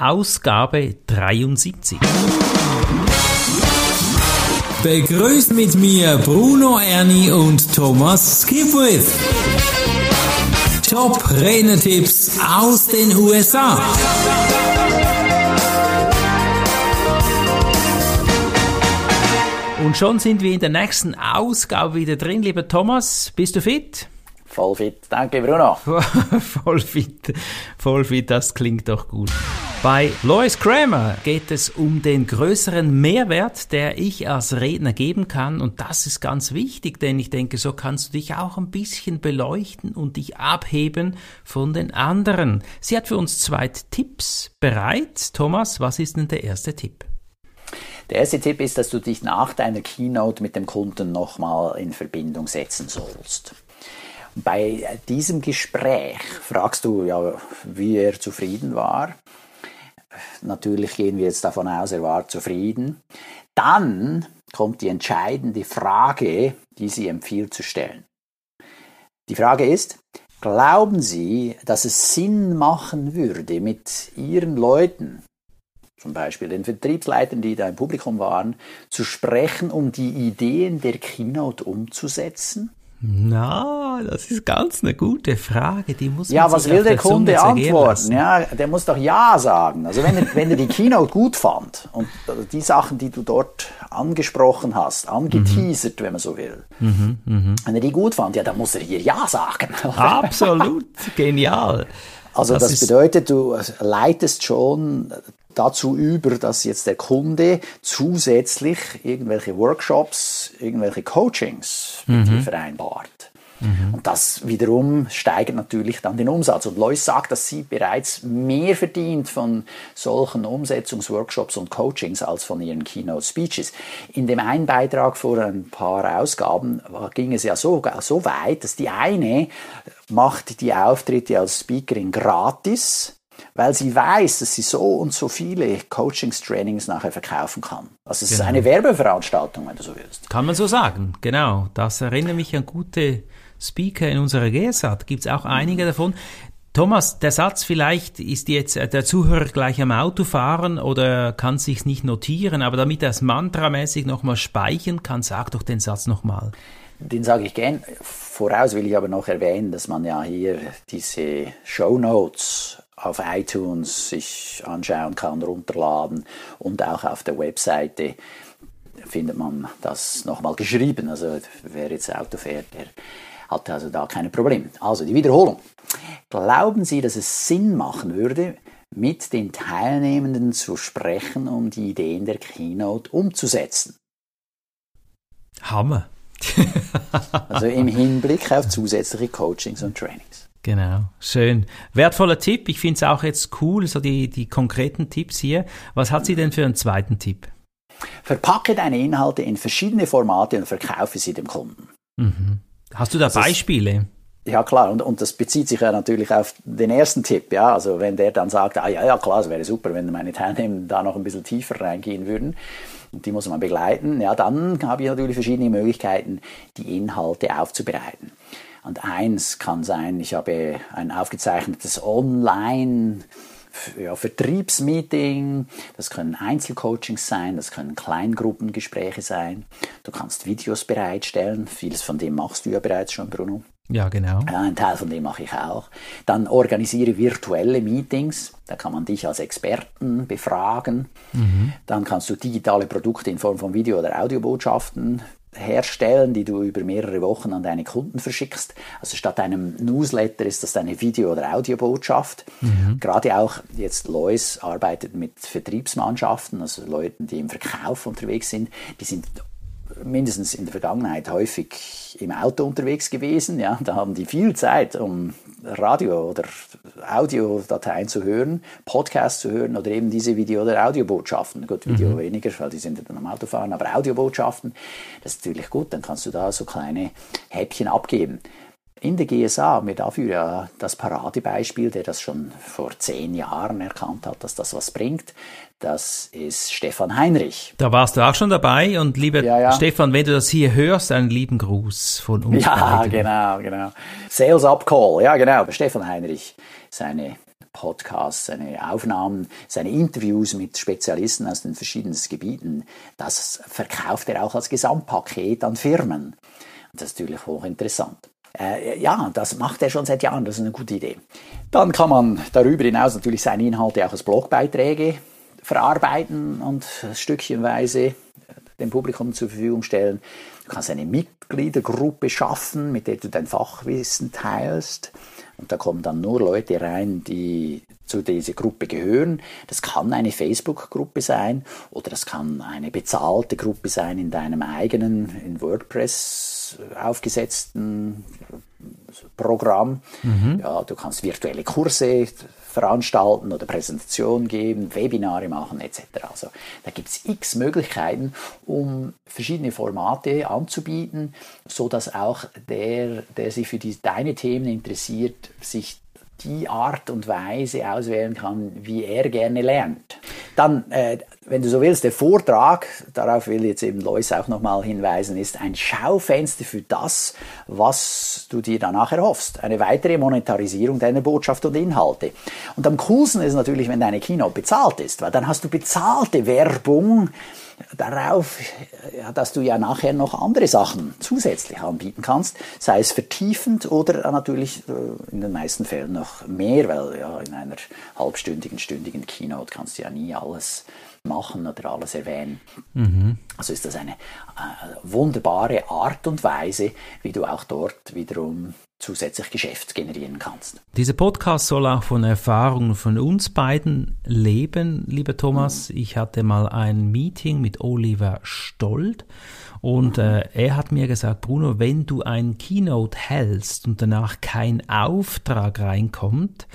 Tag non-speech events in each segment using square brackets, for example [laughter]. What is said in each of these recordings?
Ausgabe 73. Begrüßt mit mir Bruno Ernie und Thomas Skipwith. Top Renetipps aus den USA. Und schon sind wir in der nächsten Ausgabe wieder drin, lieber Thomas. Bist du fit? Voll fit. Danke, Bruno. [laughs] voll fit. Voll fit, das klingt doch gut. Bei Lois Kramer geht es um den größeren Mehrwert, der ich als Redner geben kann. Und das ist ganz wichtig, denn ich denke, so kannst du dich auch ein bisschen beleuchten und dich abheben von den anderen. Sie hat für uns zwei Tipps bereit. Thomas, was ist denn der erste Tipp? Der erste Tipp ist, dass du dich nach deiner Keynote mit dem Kunden nochmal in Verbindung setzen sollst. Bei diesem Gespräch fragst du ja, wie er zufrieden war. Natürlich gehen wir jetzt davon aus, er war zufrieden. Dann kommt die entscheidende Frage, die sie empfiehlt zu stellen. Die Frage ist, glauben Sie, dass es Sinn machen würde, mit Ihren Leuten zum Beispiel den Vertriebsleitern, die da im Publikum waren, zu sprechen, um die Ideen der Keynote umzusetzen? Na, das ist ganz eine gute Frage. Die muss ja, was will der, Kunde antworten? Ja, der muss doch Ja sagen. Also wenn er, wenn er die Keynote gut fand und die Sachen, die du dort angesprochen hast, angeteasert, mhm. wenn man so will, mhm, mh. wenn er die gut fand, ja, dann muss er hier Ja sagen. Absolut, genial. Also das, das bedeutet, du leitest schon dazu über, dass jetzt der Kunde zusätzlich irgendwelche Workshops, irgendwelche Coachings mit mhm. dir vereinbart. Mhm. Und das wiederum steigert natürlich dann den Umsatz. Und Lois sagt, dass sie bereits mehr verdient von solchen Umsetzungsworkshops und Coachings als von ihren Keynote Speeches. In dem einen Beitrag vor ein paar Ausgaben ging es ja so, so weit, dass die eine macht die Auftritte als Speakerin gratis weil sie weiß, dass sie so und so viele Coachings, Trainings nachher verkaufen kann. Also es genau. ist eine Werbeveranstaltung, wenn du so willst. Kann man so sagen, genau. Das erinnert mich an gute Speaker in unserer GSAT. Gibt es auch einige davon. Thomas, der Satz vielleicht ist jetzt äh, der Zuhörer gleich am Auto fahren oder kann sich nicht notieren, aber damit er es mantramäßig nochmal speichern kann, sag doch den Satz nochmal. Den sage ich gern. Voraus will ich aber noch erwähnen, dass man ja hier diese Show Notes auf iTunes sich anschauen kann, runterladen und auch auf der Webseite findet man das nochmal geschrieben. Also wer jetzt Auto fährt, der hat also da keine Probleme. Also die Wiederholung. Glauben Sie, dass es Sinn machen würde, mit den Teilnehmenden zu sprechen, um die Ideen der Keynote umzusetzen? Hammer. also im Hinblick auf zusätzliche Coachings und Trainings. Genau, schön. Wertvoller Tipp. Ich finde es auch jetzt cool, so die, die konkreten Tipps hier. Was hat sie denn für einen zweiten Tipp? Verpacke deine Inhalte in verschiedene Formate und verkaufe sie dem Kunden. Mhm. Hast du da also Beispiele? Ja, klar, und, und das bezieht sich ja natürlich auf den ersten Tipp, ja. Also wenn der dann sagt, ah ja, ja, klar, es wäre super, wenn meine Teilnehmer da noch ein bisschen tiefer reingehen würden. Und die muss man begleiten, ja, dann habe ich natürlich verschiedene Möglichkeiten, die Inhalte aufzubereiten. Und eins kann sein, ich habe ein aufgezeichnetes Online- ja, Vertriebsmeeting, das können Einzelcoachings sein, das können Kleingruppengespräche sein. Du kannst Videos bereitstellen, vieles von dem machst du ja bereits schon, Bruno. Ja, genau. Ja, ein Teil von dem mache ich auch. Dann organisiere virtuelle Meetings, da kann man dich als Experten befragen. Mhm. Dann kannst du digitale Produkte in Form von Video- oder Audiobotschaften herstellen, die du über mehrere Wochen an deine Kunden verschickst. Also statt einem Newsletter ist das eine Video- oder Audiobotschaft. Mhm. Gerade auch jetzt Lois arbeitet mit Vertriebsmannschaften, also Leuten, die im Verkauf unterwegs sind. Die sind mindestens in der Vergangenheit häufig im Auto unterwegs gewesen. Ja, da haben die viel Zeit, um Radio- oder Audiodateien zu hören, Podcasts zu hören oder eben diese Video- oder Audiobotschaften. Gut, Video mhm. weniger, weil die sind dann am Autofahren, aber Audiobotschaften, das ist natürlich gut, dann kannst du da so kleine Häppchen abgeben. In der GSA haben wir dafür ja das Paradebeispiel, der das schon vor zehn Jahren erkannt hat, dass das was bringt. Das ist Stefan Heinrich. Da warst du auch schon dabei und lieber ja, ja. Stefan, wenn du das hier hörst, einen lieben Gruß von uns. Ja, beiden. genau, genau. Sales Up Call, ja genau, Stefan Heinrich, seine Podcasts, seine Aufnahmen, seine Interviews mit Spezialisten aus den verschiedensten Gebieten, das verkauft er auch als Gesamtpaket an Firmen. Das ist natürlich hochinteressant. Äh, ja, das macht er schon seit Jahren, das ist eine gute Idee. Dann kann man darüber hinaus natürlich seine Inhalte auch als Blogbeiträge verarbeiten und stückchenweise dem Publikum zur Verfügung stellen. Du kannst eine Mitgliedergruppe schaffen, mit der du dein Fachwissen teilst. Und da kommen dann nur Leute rein, die zu dieser Gruppe gehören. Das kann eine Facebook-Gruppe sein oder das kann eine bezahlte Gruppe sein in deinem eigenen, in WordPress aufgesetzten Programm. Mhm. Ja, du kannst virtuelle Kurse veranstalten oder Präsentationen geben, Webinare machen etc. Also da gibt es x Möglichkeiten, um verschiedene Formate anzubieten, so dass auch der, der sich für die, deine Themen interessiert, sich die Art und Weise auswählen kann, wie er gerne lernt. Dann, äh, wenn du so willst, der Vortrag, darauf will jetzt eben Lois auch nochmal hinweisen, ist ein Schaufenster für das, was du dir danach erhoffst. Eine weitere Monetarisierung deiner Botschaft und Inhalte. Und am coolsten ist natürlich, wenn deine Keynote bezahlt ist, weil dann hast du bezahlte Werbung, darauf, dass du ja nachher noch andere Sachen zusätzlich anbieten kannst, sei es vertiefend oder natürlich äh, in den meisten Fällen noch mehr, weil ja in einer halbstündigen, stündigen Keynote kannst du ja nie alles machen oder alles erwähnen. Mhm. Also ist das eine äh, wunderbare Art und Weise, wie du auch dort wiederum zusätzlich Geschäft generieren kannst. Dieser Podcast soll auch von Erfahrungen von uns beiden leben, lieber Thomas. Mhm. Ich hatte mal ein Meeting mit Oliver Stold und mhm. äh, er hat mir gesagt, Bruno, wenn du ein Keynote hältst und danach kein Auftrag reinkommt,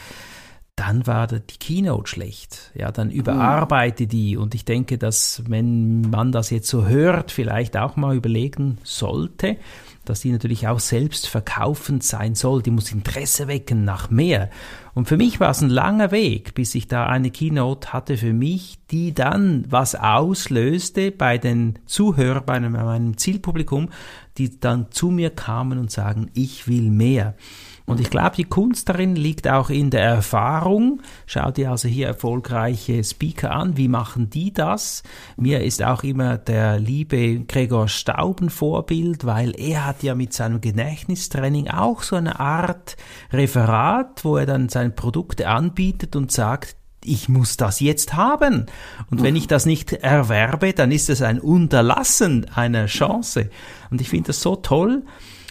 dann war die Keynote schlecht. Ja, dann überarbeite die. Und ich denke, dass wenn man das jetzt so hört, vielleicht auch mal überlegen sollte, dass die natürlich auch selbst verkaufend sein soll. Die muss Interesse wecken nach mehr. Und für mich war es ein langer Weg, bis ich da eine Keynote hatte für mich, die dann was auslöste bei den Zuhörern, bei meinem Zielpublikum, die dann zu mir kamen und sagen, ich will mehr. Und ich glaube, die Kunst darin liegt auch in der Erfahrung. Schau dir also hier erfolgreiche Speaker an. Wie machen die das? Mir ist auch immer der liebe Gregor Stauben Vorbild, weil er hat ja mit seinem Gedächtnistraining auch so eine Art Referat, wo er dann seine Produkte anbietet und sagt, ich muss das jetzt haben. Und wenn ich das nicht erwerbe, dann ist es ein Unterlassen einer Chance. Und ich finde das so toll.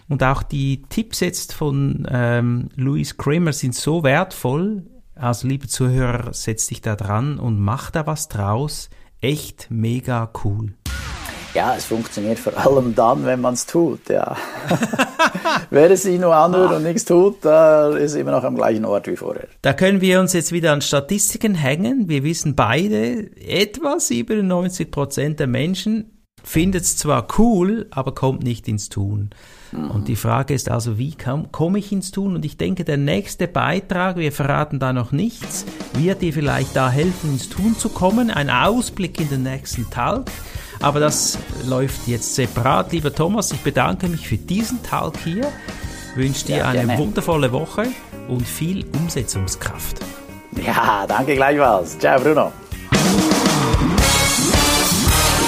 Und auch die Tipps jetzt von ähm, Louis Kramer sind so wertvoll. Also, liebe Zuhörer, setz dich da dran und mach da was draus. Echt mega cool. Ja, es funktioniert vor allem dann, wenn man es tut, ja. [laughs] Wer es sich nur anhört und nichts tut, da ist immer noch am gleichen Ort wie vorher. Da können wir uns jetzt wieder an Statistiken hängen. Wir wissen beide, etwa 97 Prozent der Menschen findet es zwar cool, aber kommt nicht ins Tun. Und die Frage ist also, wie komme ich ins Tun? Und ich denke, der nächste Beitrag, wir verraten da noch nichts, wird dir vielleicht da helfen, ins Tun zu kommen. Ein Ausblick in den nächsten Tag. Aber das läuft jetzt separat. Lieber Thomas, ich bedanke mich für diesen Talk hier, wünsche dir ja, eine wundervolle Woche und viel Umsetzungskraft. Ja, danke gleichfalls. Ciao, Bruno.